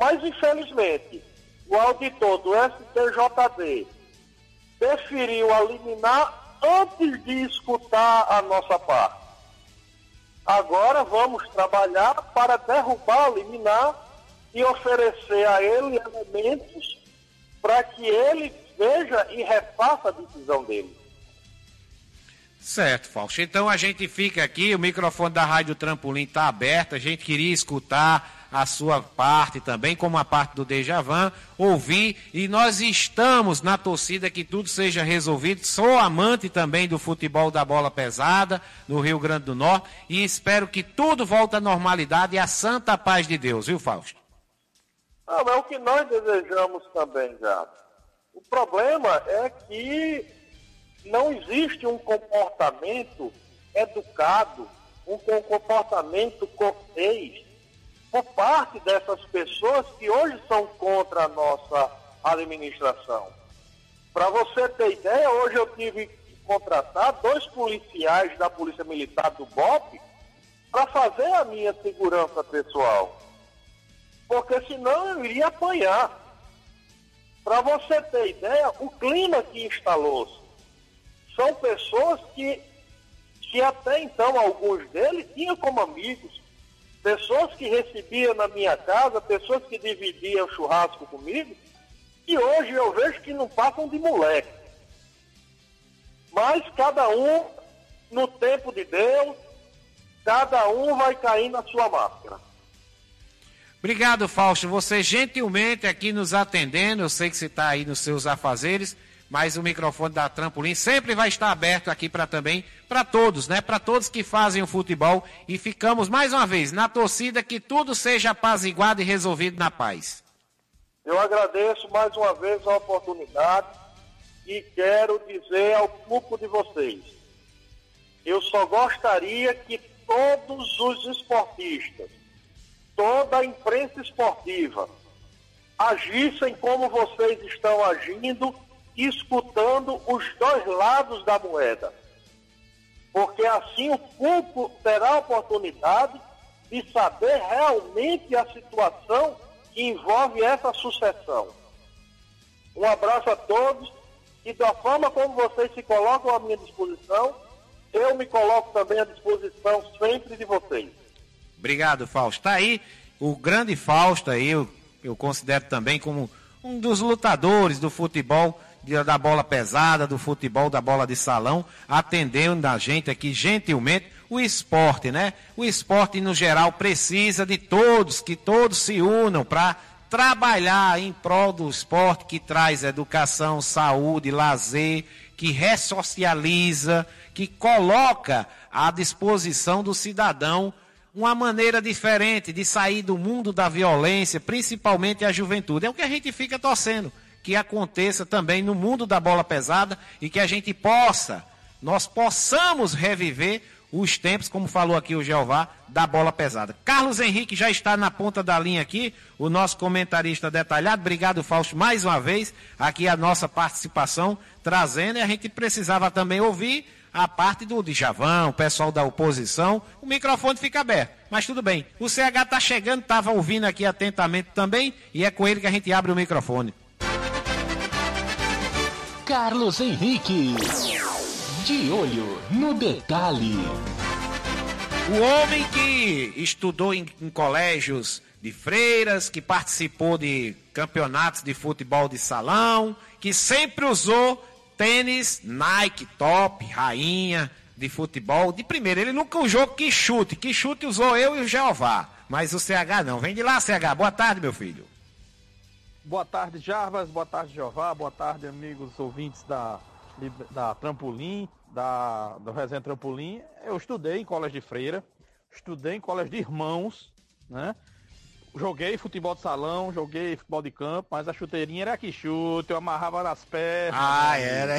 mas, infelizmente, o auditor do STJD preferiu eliminar antes de escutar a nossa parte. Agora vamos trabalhar para derrubar, eliminar e oferecer a ele elementos para que ele veja e refaça a decisão dele. Certo, Fausto. Então a gente fica aqui, o microfone da Rádio Trampolim está aberto, a gente queria escutar a sua parte também, como a parte do Dejavan, ouvir, e nós estamos na torcida que tudo seja resolvido. Sou amante também do futebol da bola pesada no Rio Grande do Norte e espero que tudo volte à normalidade e à santa paz de Deus, viu, Fausto? Não, é o que nós desejamos também, já. O problema é que não existe um comportamento educado, um comportamento cortês por parte dessas pessoas que hoje são contra a nossa administração. Para você ter ideia, hoje eu tive que contratar dois policiais da Polícia Militar do BOP para fazer a minha segurança pessoal. Porque senão eu iria apanhar. Para você ter ideia, o clima que instalou-se são pessoas que, que até então alguns deles tinham como amigos pessoas que recebiam na minha casa, pessoas que dividiam churrasco comigo, e hoje eu vejo que não passam de moleque. Mas cada um, no tempo de Deus, cada um vai cair na sua máscara. Obrigado, Fausto. Você gentilmente aqui nos atendendo. Eu sei que você está aí nos seus afazeres mas o microfone da Trampolim sempre vai estar aberto aqui para também, para todos, né? Para todos que fazem o futebol e ficamos mais uma vez na torcida que tudo seja apaziguado e resolvido na paz. Eu agradeço mais uma vez a oportunidade e quero dizer ao público de vocês, eu só gostaria que todos os esportistas, toda a imprensa esportiva, agissem como vocês estão agindo escutando os dois lados da moeda. Porque assim o público terá a oportunidade de saber realmente a situação que envolve essa sucessão. Um abraço a todos e da forma como vocês se colocam à minha disposição, eu me coloco também à disposição sempre de vocês. Obrigado, Fausto. Está aí o grande Fausto aí, eu, eu considero também como um dos lutadores do futebol da bola pesada, do futebol, da bola de salão, atendendo a gente aqui gentilmente. O esporte, né? O esporte, no geral, precisa de todos, que todos se unam para trabalhar em prol do esporte que traz educação, saúde, lazer, que ressocializa, que coloca à disposição do cidadão uma maneira diferente de sair do mundo da violência, principalmente a juventude. É o que a gente fica torcendo que aconteça também no mundo da bola pesada e que a gente possa, nós possamos reviver os tempos, como falou aqui o Jeová, da bola pesada. Carlos Henrique já está na ponta da linha aqui, o nosso comentarista detalhado. Obrigado, Fausto, mais uma vez, aqui a nossa participação, trazendo, e a gente precisava também ouvir a parte do Djavão, o pessoal da oposição, o microfone fica aberto. Mas tudo bem. O CH está chegando, estava ouvindo aqui atentamente também, e é com ele que a gente abre o microfone. Carlos Henrique. De olho no detalhe. O homem que estudou em, em, colégios de freiras, que participou de campeonatos de futebol de salão, que sempre usou tênis Nike top, rainha de futebol de primeira. Ele nunca usou que chute, que chute usou eu e o Jeová. Mas o CH não. Vem de lá, CH. Boa tarde, meu filho. Boa tarde, Jarbas. Boa tarde, Jeová. Boa tarde, amigos ouvintes da, da Trampolim, da, do Resenha Trampolim. Eu estudei em colégio de freira, estudei em colégio de irmãos, né? Joguei futebol de salão, joguei futebol de campo, mas a chuteirinha era que chute, eu amarrava nas pernas. Ah, era.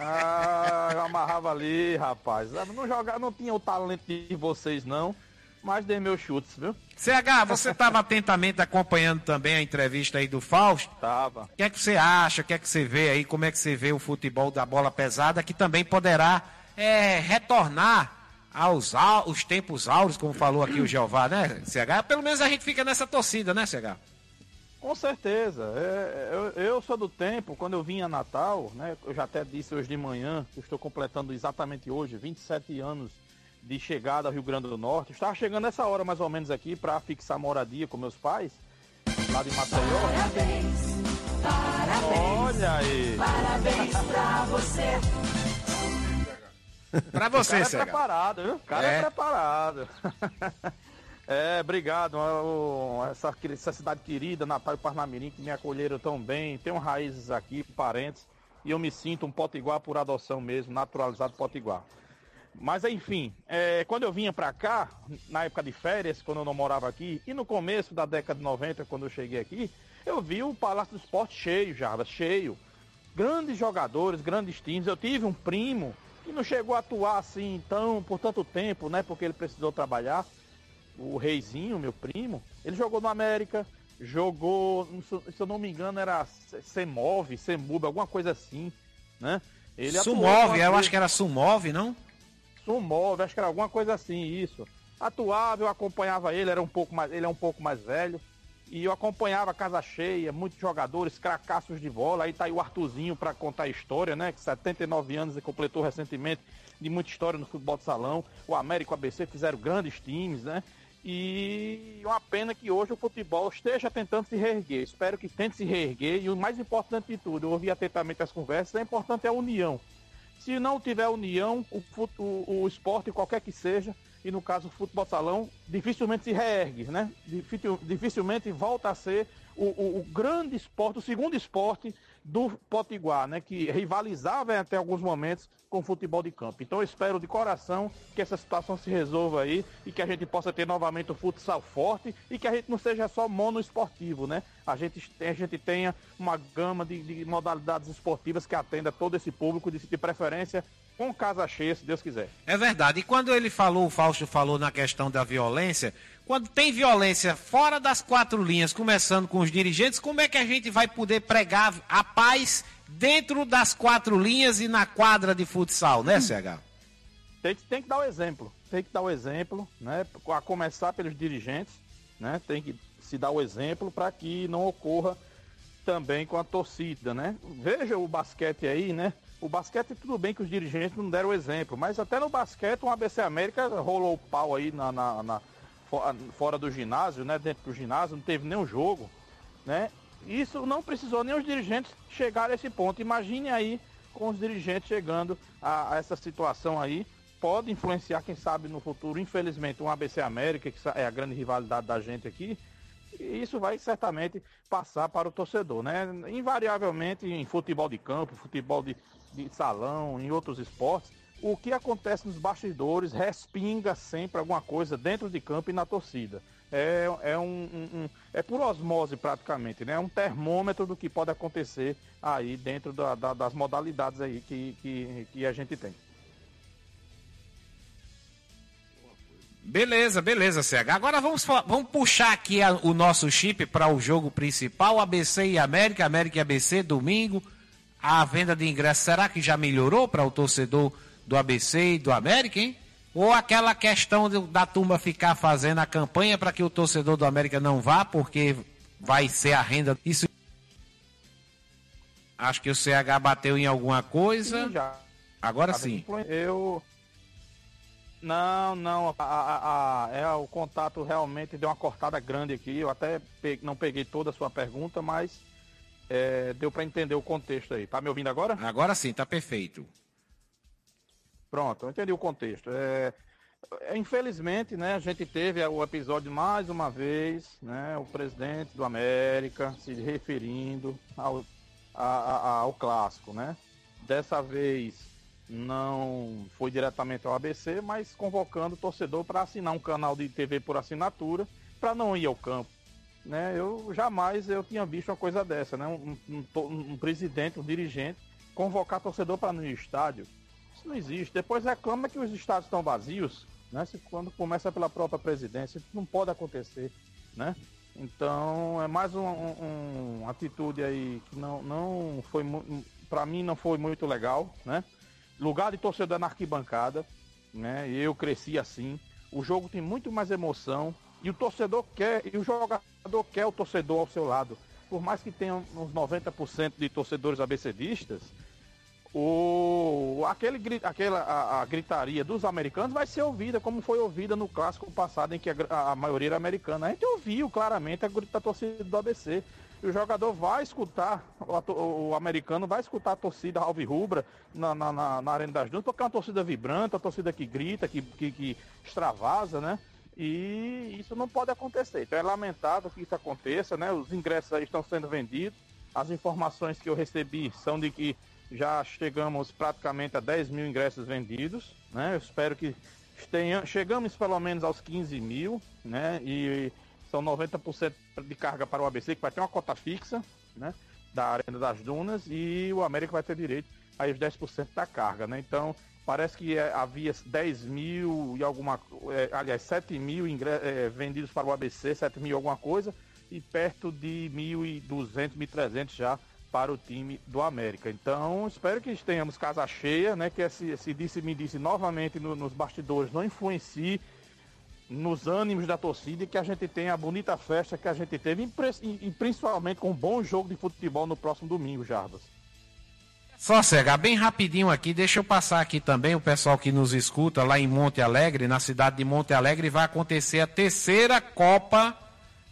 ah, eu amarrava ali, rapaz. Não jogava, não tinha o talento de vocês, não mas dei meus chutes, viu? CH, você estava atentamente acompanhando também a entrevista aí do Fausto? Tava. O que é que você acha? O que é que você vê aí? Como é que você vê o futebol da bola pesada que também poderá é, retornar aos os tempos áureos, como falou aqui o Jeová, né, CH? Pelo menos a gente fica nessa torcida, né, CH? Com certeza. É, eu, eu, sou do tempo, quando eu vim a Natal, né? Eu já até disse hoje de manhã, estou completando exatamente hoje, 27 anos de chegada ao Rio Grande do Norte. Estava chegando essa hora mais ou menos aqui para fixar moradia com meus pais, lá de Maceió. Parabéns, parabéns. Olha aí. Parabéns pra você. pra você, O cara é preparado, viu? O cara é, é preparado. é, obrigado. Essa, essa cidade querida, Natal e Parnamirim, que me acolheram tão bem. Tenho raízes aqui, parentes. E eu me sinto um potiguar por adoção mesmo, naturalizado potiguar. Mas enfim, é, quando eu vinha para cá, na época de férias, quando eu não morava aqui, e no começo da década de 90, quando eu cheguei aqui, eu vi o Palácio do Esporte cheio, Jardas, cheio. Grandes jogadores, grandes times. Eu tive um primo que não chegou a atuar assim tão por tanto tempo, né? Porque ele precisou trabalhar. O Reizinho, meu primo, ele jogou no América, jogou, se eu não me engano, era Semove, Semub, alguma coisa assim, né? Ele Sumove, eu acho que era Sumove, não? Sumove, acho que era alguma coisa assim, isso. Atuava, eu acompanhava ele, era um pouco mais, ele é um pouco mais velho. E eu acompanhava casa cheia, muitos jogadores, cracassos de bola. Aí tá aí o Artuzinho para contar a história, né? Que 79 anos e completou recentemente de muita história no futebol de salão. O América o ABC fizeram grandes times, né? E uma pena que hoje o futebol esteja tentando se reerguer. Espero que tente se reerguer. E o mais importante de tudo, eu ouvi atentamente as conversas, é importante a união. Se não tiver união, o, o, o esporte, qualquer que seja, e no caso o futebol salão, dificilmente se reergue, né? Dificilmente volta a ser o, o, o, grande esporte, o segundo esporte do Potiguar, né? Que rivalizava até alguns momentos com o futebol de campo. Então eu espero de coração que essa situação se resolva aí e que a gente possa ter novamente o futsal forte e que a gente não seja só monoesportivo, né? A gente, a gente tenha uma gama de, de modalidades esportivas que atenda todo esse público, de, de preferência com casa cheia, se Deus quiser. É verdade. E quando ele falou, o Fausto falou na questão da violência, quando tem violência fora das quatro linhas, começando com os dirigentes, como é que a gente vai poder pregar a paz dentro das quatro linhas e na quadra de futsal, né, CH? Tem, tem que dar o exemplo. Tem que dar o exemplo, né? A começar pelos dirigentes, né? Tem que se dar o exemplo para que não ocorra também com a torcida, né? Veja o basquete aí, né? O basquete, tudo bem que os dirigentes não deram o exemplo, mas até no basquete, um ABC América rolou o pau aí na, na, na fora do ginásio, né? Dentro do ginásio, não teve nenhum jogo, né? Isso não precisou nem os dirigentes chegar a esse ponto. Imagine aí com os dirigentes chegando a, a essa situação aí. Pode influenciar, quem sabe, no futuro, infelizmente, um ABC América, que é a grande rivalidade da gente aqui. E isso vai certamente passar para o torcedor, né? Invariavelmente em futebol de campo, futebol de, de salão, em outros esportes, o que acontece nos bastidores respinga sempre alguma coisa dentro de campo e na torcida. É, é, um, um, um, é por osmose praticamente, né? É um termômetro do que pode acontecer aí dentro da, da, das modalidades aí que, que, que a gente tem. Beleza, beleza, CH. Agora vamos, vamos puxar aqui a, o nosso chip para o jogo principal, ABC e América, América e ABC, domingo. A venda de ingressos, será que já melhorou para o torcedor do ABC e do América, hein? Ou aquela questão de, da turma ficar fazendo a campanha para que o torcedor do América não vá, porque vai ser a renda. Isso. Acho que o CH bateu em alguma coisa. Sim, já. Agora sim. Eu. Não, não. A, a, a, é, o contato realmente deu uma cortada grande aqui. Eu até não peguei toda a sua pergunta, mas é, deu para entender o contexto aí. Tá me ouvindo agora? Agora sim, tá perfeito. Pronto, eu entendi o contexto. É, é, infelizmente, né, a gente teve o episódio mais uma vez, né, o presidente do América se referindo ao, a, a, ao clássico, né? Dessa vez não foi diretamente ao ABC, mas convocando o torcedor para assinar um canal de TV por assinatura para não ir ao campo. Né? Eu jamais eu tinha visto uma coisa dessa, né? Um, um, um presidente, um dirigente convocar torcedor para ao estádio isso não existe. Depois reclama que os estados estão vazios, né? Se, quando começa pela própria presidência, isso não pode acontecer, né? Então é mais uma um, um, atitude aí que não, não foi para mim não foi muito legal, né? Lugar de torcedor na arquibancada, né? Eu cresci assim. O jogo tem muito mais emoção e o torcedor quer e o jogador quer o torcedor ao seu lado. Por mais que tenha uns 90% de torcedores abecedistas, o, aquele, aquela, a, a, gritaria dos americanos vai ser ouvida como foi ouvida no clássico passado em que a, a maioria era americana. A gente ouviu claramente a, a torcida do ABC. O jogador vai escutar, o, o americano vai escutar a torcida alvirrubra na, na, na, na Arena das Dunas, porque é uma torcida vibrante, uma torcida que grita, que, que, que extravasa, né? E isso não pode acontecer. Então é lamentável que isso aconteça, né? Os ingressos estão sendo vendidos. As informações que eu recebi são de que já chegamos praticamente a 10 mil ingressos vendidos, né? Eu espero que tenha, chegamos pelo menos aos 15 mil, né? E são 90% de carga para o ABC, que vai ter uma cota fixa, né? Da Arena das Dunas, e o América vai ter direito a os 10% da carga, né? Então, parece que é, havia 10 mil e alguma, é, aliás, 7 mil é, vendidos para o ABC, 7 mil alguma coisa, e perto de 1.200, 1.300 já para o time do América. Então, espero que tenhamos casa cheia, né? Que esse, esse disse-me disse novamente no, nos bastidores não influencie nos ânimos da torcida e que a gente tenha a bonita festa que a gente teve e, e principalmente com um bom jogo de futebol no próximo domingo, Jarbas. Só Cega, bem rapidinho aqui, deixa eu passar aqui também o pessoal que nos escuta lá em Monte Alegre, na cidade de Monte Alegre, vai acontecer a terceira Copa,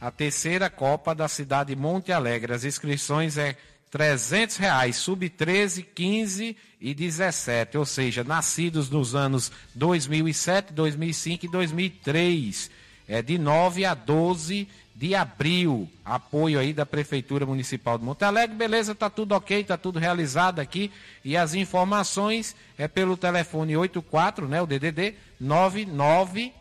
a terceira Copa da cidade de Monte Alegre. As inscrições é 300 reais, sub-13, 15 e 17, ou seja, nascidos nos anos 2007, 2005 e 2003, é de 9 a 12 de abril, apoio aí da Prefeitura Municipal de Monte Alegre, beleza, tá tudo ok, tá tudo realizado aqui, e as informações é pelo telefone 84, né, o DDD, 99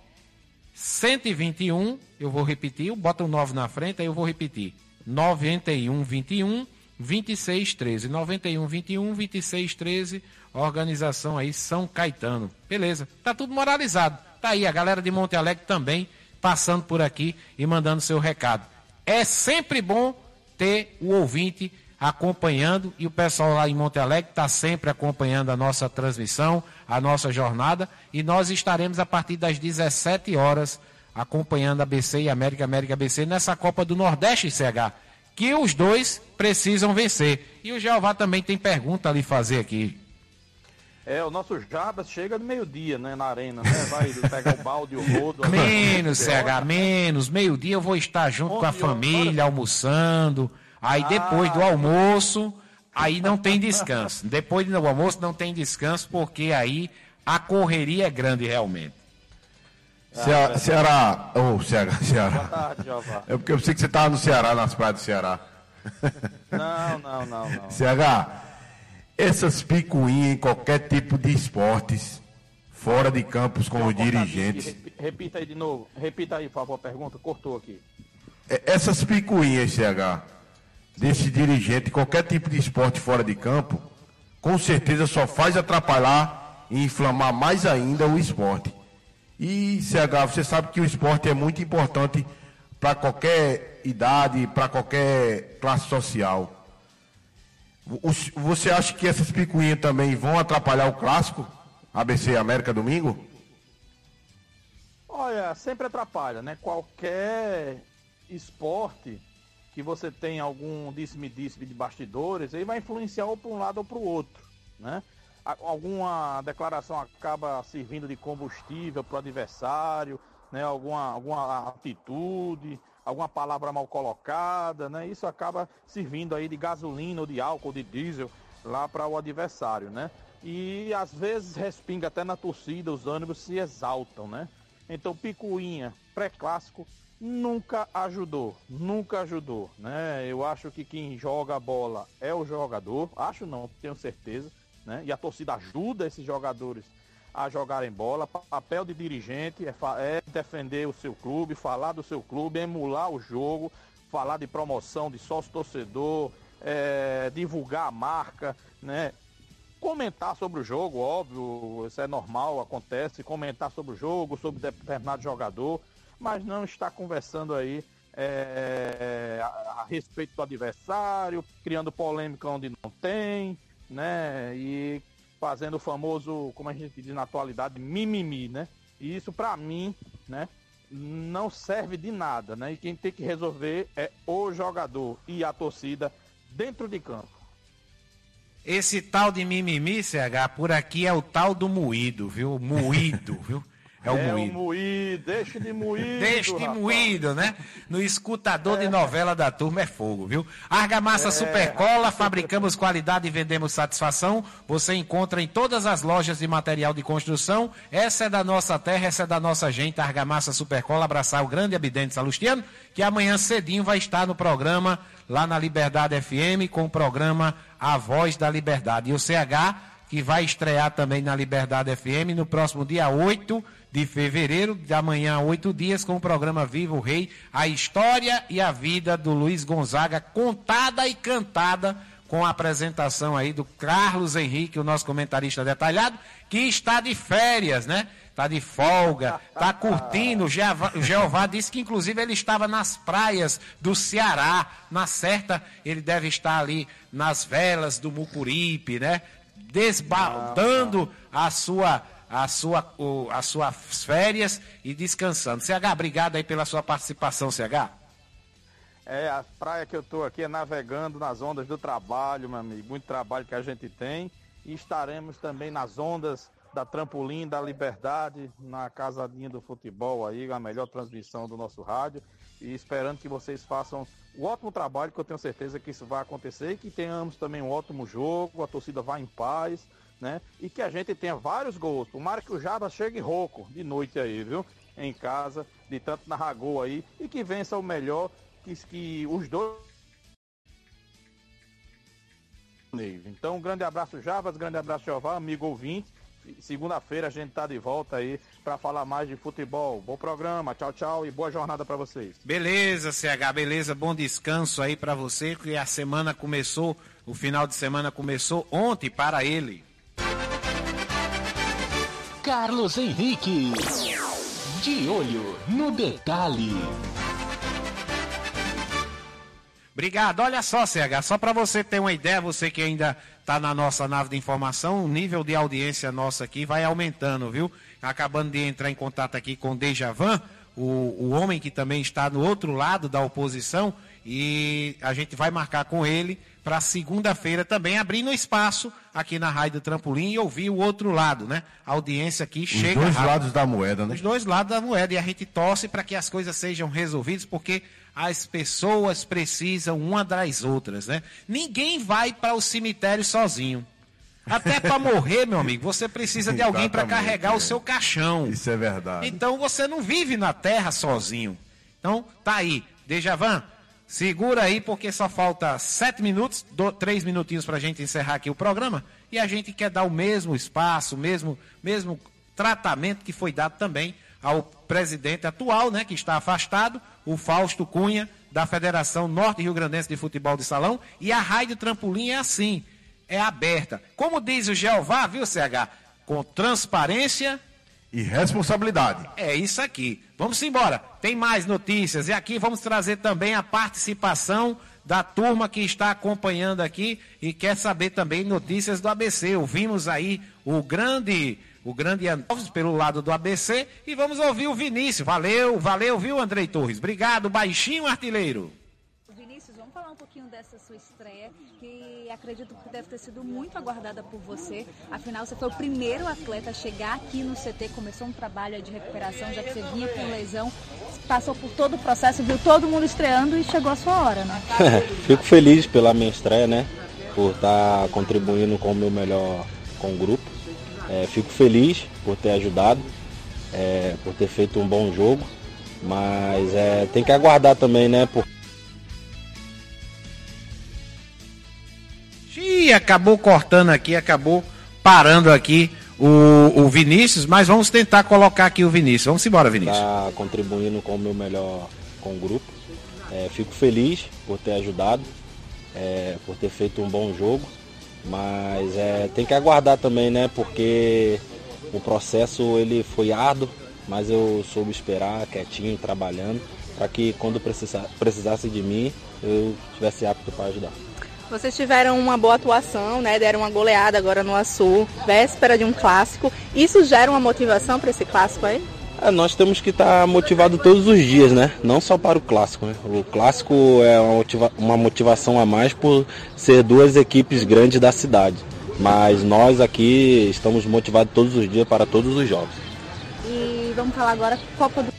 121, eu vou repetir, bota o 9 na frente, aí eu vou repetir, 91 21 2613. 91 21 26 13. Organização aí São Caetano. Beleza. Tá tudo moralizado. Tá aí a galera de Monte Alegre também passando por aqui e mandando seu recado. É sempre bom ter o ouvinte acompanhando e o pessoal lá em Monte Alegre está sempre acompanhando a nossa transmissão, a nossa jornada e nós estaremos a partir das 17 horas acompanhando a BC e América América BC nessa Copa do Nordeste CH que os dois precisam vencer. E o Jeová também tem pergunta a lhe fazer aqui. É, o nosso Jabas chega no meio-dia, né, na arena, né? Vai pegar o balde, o rodo. Menos, CH, menos. Meio-dia eu vou estar junto com a família, almoçando. Aí depois do ah. almoço, aí não tem descanso. Depois do almoço não tem descanso, porque aí a correria é grande realmente. Ceará, Ceará, oh, Ceará, Ceará. Boa tarde, Jeová. É porque eu sei que você estava no Ceará, nas praias do Ceará. Não, não, não, não. CH, essas picuinhas em qualquer tipo de esportes, fora de campos com os dirigentes. Repi- Repita aí de novo. Repita aí, por favor, a pergunta. Cortou aqui. É, Essas picuinhas, CH, desse dirigente, qualquer tipo de esporte fora de campo, com certeza só faz atrapalhar e inflamar mais ainda o esporte. E, CH, você sabe que o esporte é muito importante para qualquer idade, para qualquer classe social. Você acha que essas picuinhas também vão atrapalhar o clássico? ABC América domingo? Olha, sempre atrapalha, né? Qualquer esporte que você tem algum disse-me-disse de bastidores, aí vai influenciar ou para um lado ou para o outro, né? Alguma declaração acaba servindo de combustível para o adversário, né? Alguma, alguma atitude, alguma palavra mal colocada, né? Isso acaba servindo aí de gasolina ou de álcool, de diesel lá para o adversário, né? E às vezes respinga até na torcida, os ânimos se exaltam, né? Então, picuinha, pré-clássico, nunca ajudou, nunca ajudou, né? Eu acho que quem joga a bola é o jogador, acho não, tenho certeza, né? E a torcida ajuda esses jogadores a jogarem bola. Pa- Papel de dirigente é, é defender o seu clube, falar do seu clube, emular o jogo, falar de promoção, de sócio-torcedor, é, divulgar a marca, né? comentar sobre o jogo, óbvio, isso é normal, acontece, comentar sobre o jogo, sobre determinado jogador, mas não estar conversando aí é, a, a respeito do adversário, criando polêmica onde não tem, né? E fazendo o famoso, como a gente diz na atualidade, mimimi, né? E isso pra mim, né? Não serve de nada, né? E quem tem que resolver é o jogador e a torcida dentro de campo. Esse tal de mimimi, CH, por aqui é o tal do moído, viu? Moído, viu? É o é moído. o moído, deixa de moído. Deixe de rapaz. moído, né? No escutador de novela da turma é fogo, viu? Argamassa Supercola, fabricamos qualidade e vendemos satisfação. Você encontra em todas as lojas de material de construção. Essa é da nossa terra, essa é da nossa gente. Argamassa Supercola, abraçar o grande Abidente Salustiano, que amanhã cedinho vai estar no programa lá na Liberdade FM com o programa A Voz da Liberdade. E o CH que vai estrear também na Liberdade FM no próximo dia 8 de fevereiro, de amanhã oito dias, com o programa Viva o Rei, a história e a vida do Luiz Gonzaga, contada e cantada, com a apresentação aí do Carlos Henrique, o nosso comentarista detalhado, que está de férias, né? Está de folga, está curtindo. O Jeová disse que, inclusive, ele estava nas praias do Ceará. Na certa, ele deve estar ali nas velas do Mucuripe, né? desbaldando a sua a sua o, as suas férias e descansando. CH, obrigado aí pela sua participação, CH. É, a praia que eu tô aqui é navegando nas ondas do trabalho, meu amigo. Muito trabalho que a gente tem. E estaremos também nas ondas da Trampolim da Liberdade, na Casadinha do Futebol aí, a melhor transmissão do nosso rádio. E esperando que vocês façam o ótimo trabalho, que eu tenho certeza que isso vai acontecer e que tenhamos também um ótimo jogo, a torcida vá em paz, né? E que a gente tenha vários gols. O Jabas chegue rouco de noite aí, viu? Em casa, de tanto narrar gol aí, e que vença o melhor, que, que os dois. Então, um grande abraço, Jabas, grande abraço, Jeová, amigo ouvinte. Segunda-feira a gente tá de volta aí para falar mais de futebol. Bom programa, tchau, tchau e boa jornada para vocês. Beleza, CH, beleza, bom descanso aí para você, que a semana começou, o final de semana começou ontem para ele. Carlos Henrique. De olho no detalhe. Obrigado. Olha só, CH, só para você ter uma ideia, você que ainda está na nossa nave de informação, o nível de audiência nossa aqui vai aumentando, viu? Acabando de entrar em contato aqui com Dejavan, o, o homem que também está no outro lado da oposição, e a gente vai marcar com ele para segunda-feira também abrindo espaço aqui na Rádio Trampolim e ouvir o outro lado, né? A audiência aqui Os chega. dois rápido. lados da moeda, né? Os dois lados da moeda. E a gente torce para que as coisas sejam resolvidas, porque as pessoas precisam uma das outras, né? Ninguém vai para o cemitério sozinho. Até para morrer, meu amigo, você precisa de alguém para carregar o é. seu caixão. Isso é verdade. Então você não vive na terra sozinho. Então, tá aí. Dejavan, Segura aí, porque só falta sete minutos, do, três minutinhos para a gente encerrar aqui o programa. E a gente quer dar o mesmo espaço, o mesmo, mesmo tratamento que foi dado também ao presidente atual, né, que está afastado, o Fausto Cunha, da Federação Norte Rio Grandense de Futebol de Salão. E a Rádio Trampolim é assim, é aberta. Como diz o Jeová, viu, CH? Com transparência e responsabilidade. É isso aqui. Vamos embora. Tem mais notícias. E aqui vamos trazer também a participação da turma que está acompanhando aqui e quer saber também notícias do ABC. Ouvimos aí o grande o grande Alves pelo lado do ABC e vamos ouvir o Vinícius. Valeu, valeu, viu, Andrei Torres? Obrigado, baixinho artilheiro. Vinícius, vamos falar um pouquinho dessa sua estreia, que acredito que deve ter sido muito aguardada por você. Afinal, você foi o primeiro atleta a chegar aqui no CT, começou um trabalho de recuperação, já que você vinha com lesão, passou por todo o processo, viu todo mundo estreando e chegou a sua hora, né? Fico feliz pela minha estreia, né? Por estar contribuindo com o meu melhor com o grupo. É, fico feliz por ter ajudado, é, por ter feito um bom jogo, mas é, tem que aguardar também, né? Ih, acabou cortando aqui, acabou parando aqui o, o Vinícius, mas vamos tentar colocar aqui o Vinícius. Vamos embora, Vinícius. Tá contribuindo com o meu melhor com o grupo. É, fico feliz por ter ajudado, é, por ter feito um bom jogo, mas é, tem que aguardar também, né? Porque o processo ele foi árduo, mas eu soube esperar quietinho, trabalhando, para que quando precisar, precisasse de mim, eu estivesse apto para ajudar. Vocês tiveram uma boa atuação, né? Deram uma goleada agora no Açul, véspera de um clássico. Isso gera uma motivação para esse clássico aí? É, nós temos que estar tá motivado todos os dias, né? Não só para o clássico. Né? O clássico é uma, motiva uma motivação a mais por ser duas equipes grandes da cidade. Mas nós aqui estamos motivados todos os dias para todos os jogos. E vamos falar agora Copa do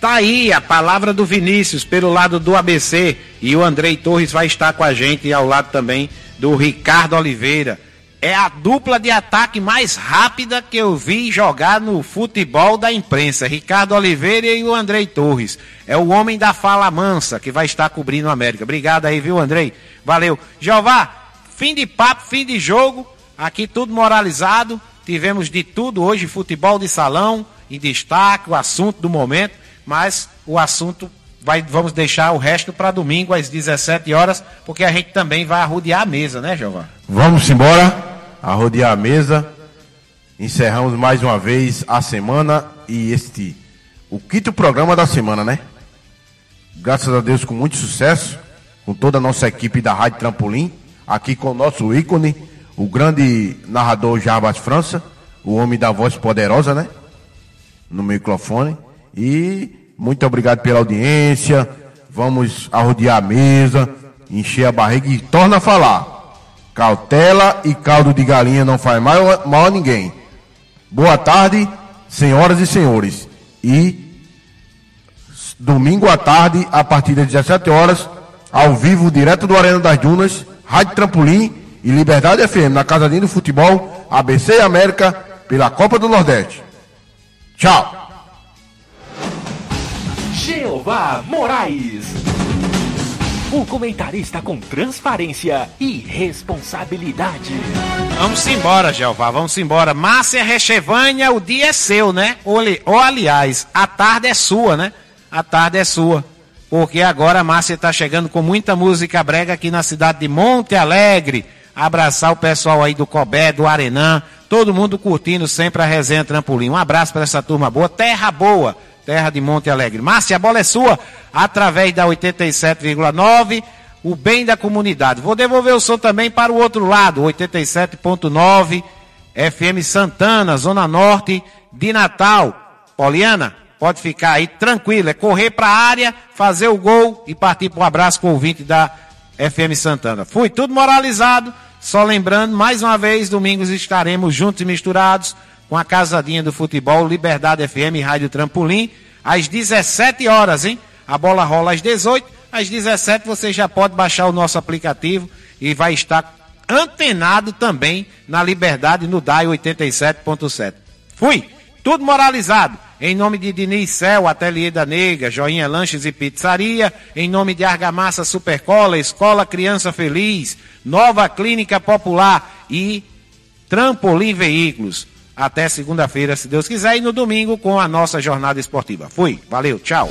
Tá aí a palavra do Vinícius pelo lado do ABC e o Andrei Torres vai estar com a gente e ao lado também do Ricardo Oliveira. É a dupla de ataque mais rápida que eu vi jogar no futebol da imprensa. Ricardo Oliveira e o Andrei Torres. É o homem da fala mansa que vai estar cobrindo o América. Obrigado aí, viu, Andrei? Valeu. Jeová, fim de papo, fim de jogo. Aqui tudo moralizado. Tivemos de tudo hoje, futebol de salão, em destaque, o assunto do momento mas o assunto vai, vamos deixar o resto para domingo às 17 horas, porque a gente também vai arrodear a mesa, né, Giovanni? Vamos embora, arrodear a mesa. Encerramos mais uma vez a semana e este o quinto programa da semana, né? Graças a Deus com muito sucesso, com toda a nossa equipe da Rádio Trampolim, aqui com o nosso ícone, o grande narrador Jarbas França, o homem da voz poderosa, né? No microfone. E muito obrigado pela audiência. Vamos arrodear a mesa, encher a barriga e torna a falar. Cautela e caldo de galinha não faz mal, mal a ninguém. Boa tarde, senhoras e senhores. E domingo à tarde, a partir das 17 horas, ao vivo, direto do Arena das Dunas, Rádio Trampolim e Liberdade FM, na Casadinha do Futebol, ABC América, pela Copa do Nordeste. Tchau! Jeová Moraes. O comentarista com transparência e responsabilidade. Vamos embora, Jeová, vamos embora. Márcia Rechevânia, o dia é seu, né? Ou, ou, aliás, a tarde é sua, né? A tarde é sua. Porque agora a Márcia está chegando com muita música brega aqui na cidade de Monte Alegre. Abraçar o pessoal aí do Cobé, do Arenã, todo mundo curtindo sempre a resenha Trampolim. Um abraço para essa turma boa, terra boa terra de Monte Alegre. Márcia, a bola é sua, através da 87,9, o bem da comunidade. Vou devolver o som também para o outro lado, 87,9, FM Santana, Zona Norte de Natal. Poliana, pode ficar aí tranquilo, é correr para a área, fazer o gol e partir para um abraço com o ouvinte da FM Santana. Fui tudo moralizado, só lembrando, mais uma vez, domingos estaremos juntos e misturados com a Casadinha do Futebol, Liberdade FM Rádio Trampolim, às 17 horas, hein? A bola rola às 18, às 17 você já pode baixar o nosso aplicativo e vai estar antenado também na Liberdade no DAI 87.7. Fui! Tudo moralizado. em nome de Diniz Cel, Ateliê da Nega, Joinha Lanches e Pizzaria, em nome de Argamassa Supercola, Escola Criança Feliz, Nova Clínica Popular e Trampolim Veículos. Até segunda-feira, se Deus quiser, e no domingo com a nossa jornada esportiva. Fui, valeu, tchau.